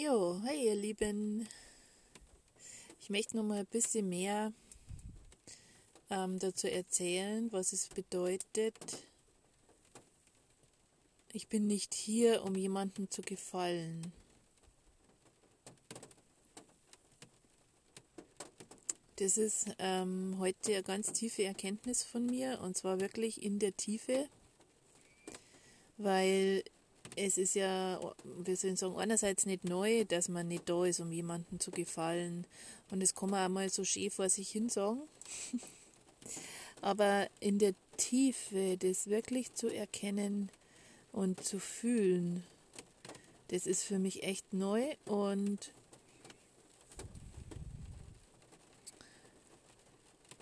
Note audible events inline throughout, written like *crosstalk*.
Jo, hey ihr Lieben. Ich möchte noch mal ein bisschen mehr ähm, dazu erzählen, was es bedeutet. Ich bin nicht hier, um jemandem zu gefallen. Das ist ähm, heute eine ganz tiefe Erkenntnis von mir und zwar wirklich in der Tiefe, weil es ist ja, wir sollen sagen, einerseits nicht neu, dass man nicht da ist, um jemandem zu gefallen. Und das kann man auch mal so schön vor sich hin sagen. *laughs* Aber in der Tiefe das wirklich zu erkennen und zu fühlen, das ist für mich echt neu und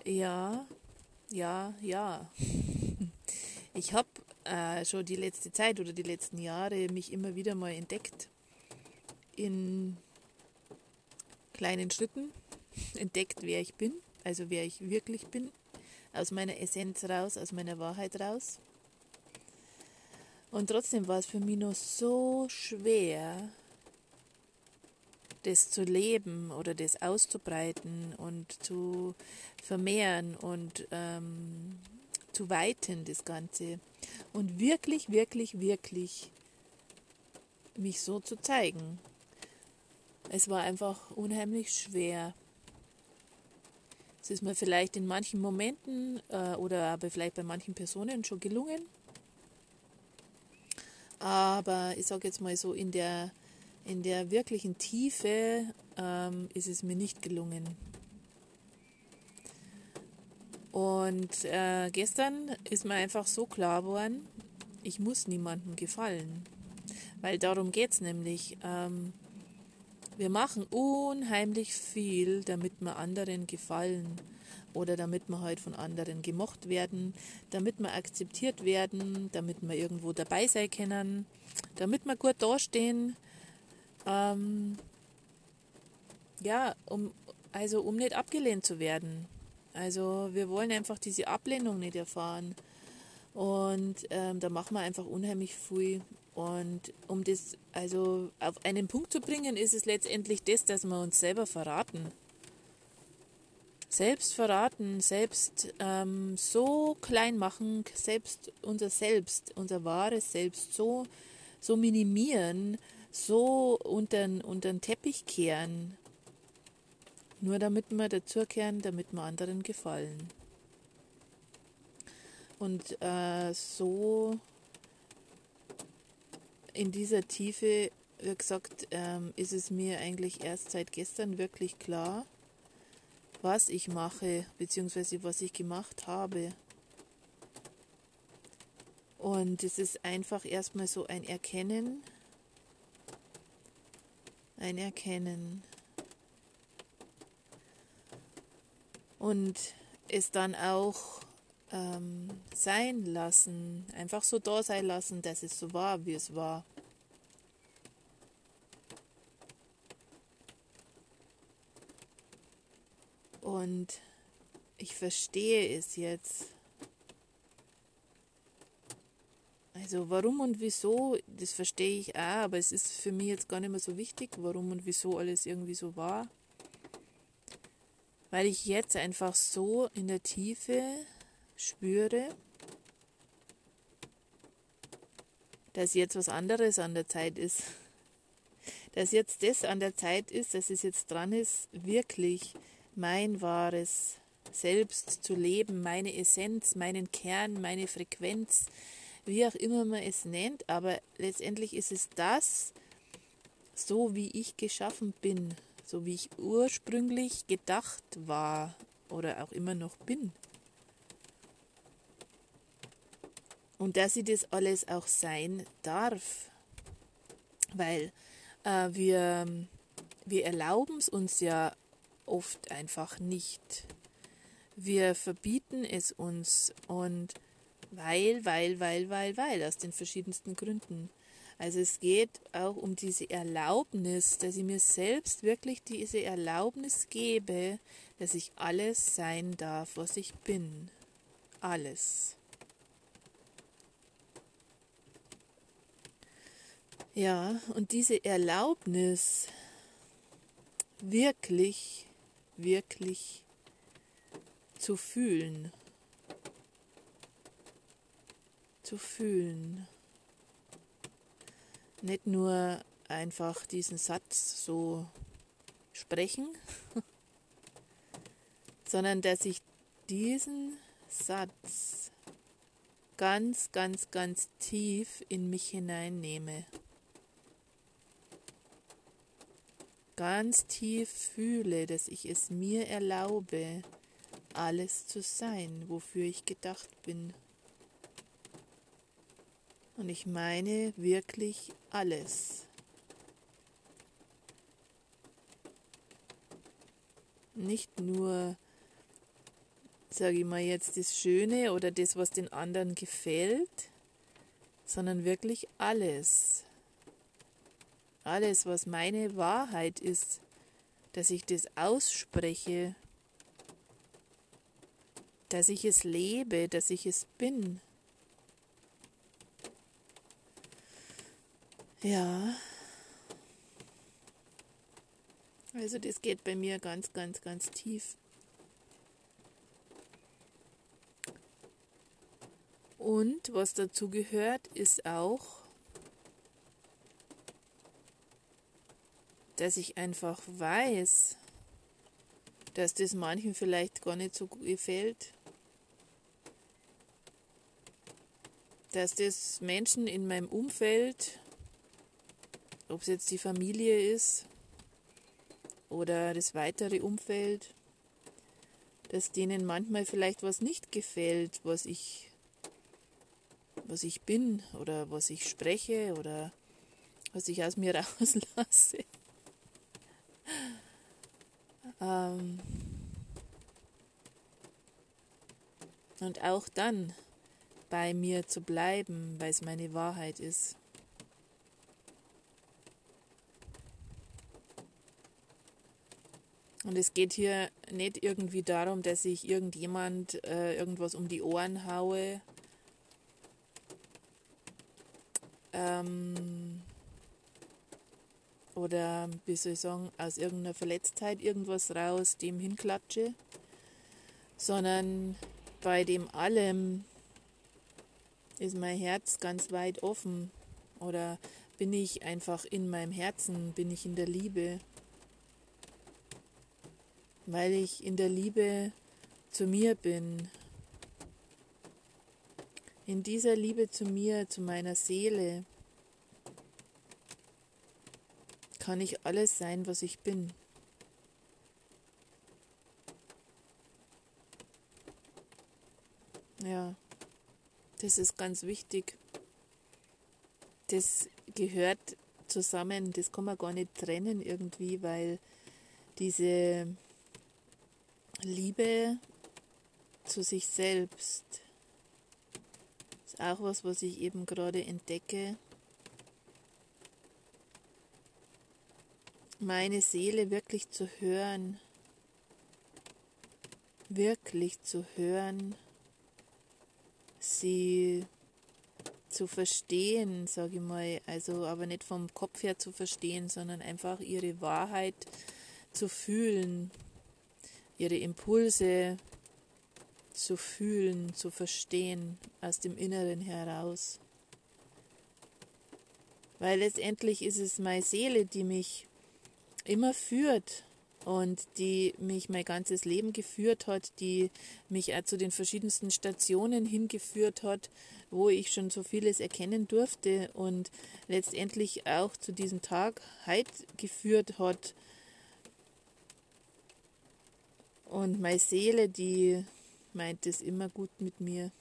ja, ja, ja. *laughs* Ich habe äh, schon die letzte Zeit oder die letzten Jahre mich immer wieder mal entdeckt in kleinen Schritten, *laughs* entdeckt, wer ich bin, also wer ich wirklich bin, aus meiner Essenz raus, aus meiner Wahrheit raus. Und trotzdem war es für mich noch so schwer, das zu leben oder das auszubreiten und zu vermehren und ähm, zu weiten, das Ganze. Und wirklich, wirklich, wirklich mich so zu zeigen. Es war einfach unheimlich schwer. Es ist mir vielleicht in manchen Momenten äh, oder aber vielleicht bei manchen Personen schon gelungen. Aber ich sage jetzt mal so, in der, in der wirklichen Tiefe ähm, ist es mir nicht gelungen. Und äh, gestern ist mir einfach so klar geworden, ich muss niemandem gefallen. Weil darum geht es nämlich. Ähm, wir machen unheimlich viel, damit wir anderen gefallen oder damit wir halt von anderen gemocht werden, damit wir akzeptiert werden, damit wir irgendwo dabei sein können, damit wir gut dastehen. Ähm, ja, um, also um nicht abgelehnt zu werden. Also wir wollen einfach diese Ablehnung nicht erfahren. Und ähm, da machen wir einfach unheimlich viel. Und um das also auf einen Punkt zu bringen, ist es letztendlich das, dass wir uns selber verraten. Selbst verraten, selbst ähm, so klein machen, selbst unser Selbst, unser wahres Selbst so, so minimieren, so unter, unter den Teppich kehren, nur damit wir dazukehren, damit wir anderen gefallen. Und äh, so in dieser Tiefe, wie gesagt, ähm, ist es mir eigentlich erst seit gestern wirklich klar, was ich mache, beziehungsweise was ich gemacht habe. Und es ist einfach erstmal so ein Erkennen, ein Erkennen. Und es dann auch ähm, sein lassen, einfach so da sein lassen, dass es so war, wie es war. Und ich verstehe es jetzt. Also warum und wieso, das verstehe ich auch, aber es ist für mich jetzt gar nicht mehr so wichtig, warum und wieso alles irgendwie so war weil ich jetzt einfach so in der Tiefe spüre, dass jetzt was anderes an der Zeit ist. *laughs* Dass jetzt das an der Zeit ist, dass es jetzt dran ist, wirklich mein wahres Selbst zu leben, meine Essenz, meinen Kern, meine Frequenz, wie auch immer man es nennt, aber letztendlich ist es das, so wie ich geschaffen bin, so wie ich ursprünglich gedacht war oder auch immer noch bin. Und dass sie das alles auch sein darf, weil äh, wir, wir erlauben es uns ja oft einfach nicht. Wir verbieten es uns und weil, weil, weil, weil, weil, aus den verschiedensten Gründen. Also es geht auch um diese Erlaubnis, dass ich mir selbst wirklich diese Erlaubnis gebe, dass ich alles sein darf, was ich bin. Alles. Ja, und diese Erlaubnis, wirklich, wirklich zu fühlen, zu fühlen, nicht nur einfach diesen Satz so sprechen, *laughs* sondern dass ich diesen Satz ganz, ganz, ganz tief in mich hineinnehme. Ganz tief fühle, dass ich es mir erlaube, alles zu sein, wofür ich gedacht bin. Und ich meine wirklich alles. Nicht nur sage ich mal jetzt, das Schöne oder das, was den anderen gefällt, sondern wirklich alles. Alles, was meine Wahrheit ist, dass ich das ausspreche, dass ich es lebe, dass ich es bin. Ja. Also das geht bei mir ganz, ganz, ganz tief. Und was dazu gehört, ist auch, dass ich einfach weiß, dass das manchen vielleicht gar nicht so gefällt. Dass das Menschen in meinem Umfeld, ob es jetzt die Familie ist oder das weitere Umfeld, dass denen manchmal vielleicht was nicht gefällt, was ich was ich bin oder was ich spreche oder was ich aus mir *laughs* rauslasse. ähm und auch dann bei mir zu bleiben, weil es meine Wahrheit ist. Und es geht hier nicht irgendwie darum, dass ich irgendjemand äh, irgendwas um die Ohren haue. Ähm, oder wie soll ich sagen, aus irgendeiner Verletztheit irgendwas raus dem hinklatsche, sondern bei dem allem ist mein Herz ganz weit offen. Oder bin ich einfach in meinem Herzen, bin ich in der Liebe, weil ich in der Liebe zu mir bin, in dieser Liebe zu mir, zu meiner Seele, kann ich alles sein, was ich bin. Ja, das ist ganz wichtig. Das gehört zusammen, das kann man gar nicht trennen irgendwie, weil diese Liebe zu sich selbst, auch was, was ich eben gerade entdecke. Meine Seele wirklich zu hören, wirklich zu hören, sie zu verstehen, sage ich mal, also aber nicht vom Kopf her zu verstehen, sondern einfach ihre Wahrheit zu fühlen, ihre Impulse zu fühlen, zu verstehen, aus dem Inneren heraus. Weil letztendlich ist es meine Seele, die mich immer führt und die mich mein ganzes Leben geführt hat, die mich auch zu den verschiedensten Stationen hingeführt hat, wo ich schon so vieles erkennen durfte und letztendlich auch zu diesem Tag heute geführt hat. Und meine Seele, die meint es immer gut mit mir.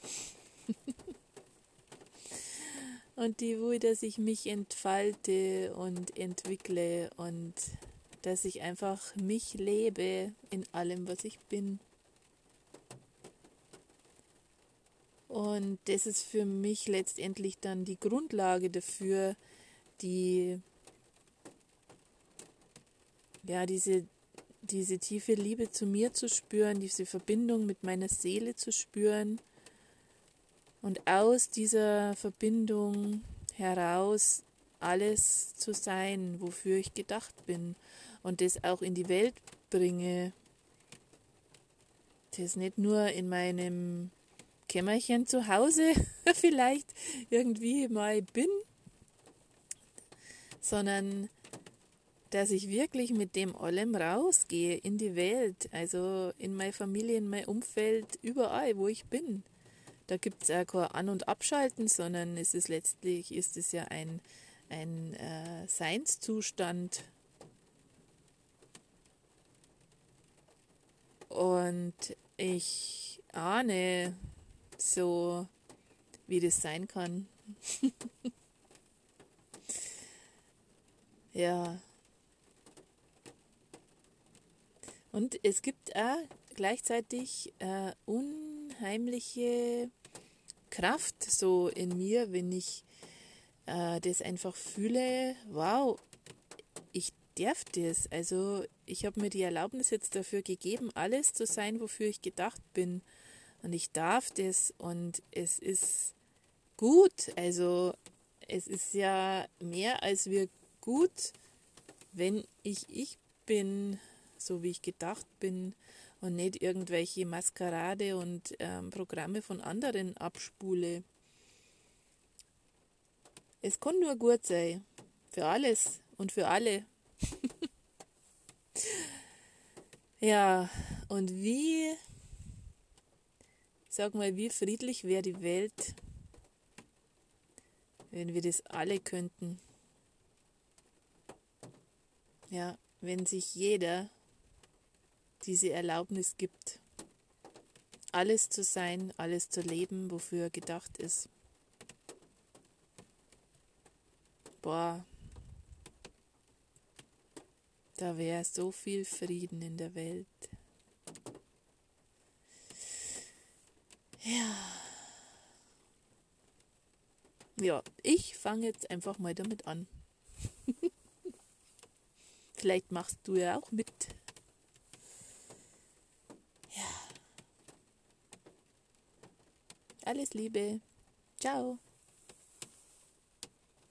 *laughs* und die will, dass ich mich entfalte und entwickle und dass ich einfach mich lebe in allem, was ich bin. Und das ist für mich letztendlich dann die Grundlage dafür, die ja diese diese tiefe Liebe zu mir zu spüren, diese Verbindung mit meiner Seele zu spüren und aus dieser Verbindung heraus alles zu sein, wofür ich gedacht bin und das auch in die Welt bringe. Das nicht nur in meinem Kämmerchen zu Hause *laughs* vielleicht irgendwie mal bin, sondern dass ich wirklich mit dem allem rausgehe in die Welt, also in meine Familie, in mein Umfeld, überall, wo ich bin. Da gibt es auch kein An- und Abschalten, sondern es ist letztlich ist es ja ein, ein äh, Seinszustand. Und ich ahne so, wie das sein kann. *laughs* ja. Und es gibt auch gleichzeitig äh, unheimliche Kraft so in mir, wenn ich äh, das einfach fühle, wow, ich darf das. Also ich habe mir die Erlaubnis jetzt dafür gegeben, alles zu sein, wofür ich gedacht bin. Und ich darf das und es ist gut. Also es ist ja mehr als wir gut, wenn ich ich bin so wie ich gedacht bin und nicht irgendwelche Maskerade und ähm, Programme von anderen abspule. Es kann nur gut sein. Für alles und für alle. *laughs* ja, und wie, sag mal, wie friedlich wäre die Welt, wenn wir das alle könnten. Ja, wenn sich jeder diese Erlaubnis gibt, alles zu sein, alles zu leben, wofür er gedacht ist. Boah, da wäre so viel Frieden in der Welt. Ja. Ja, ich fange jetzt einfach mal damit an. *laughs* Vielleicht machst du ja auch mit. Alles Liebe. Ciao.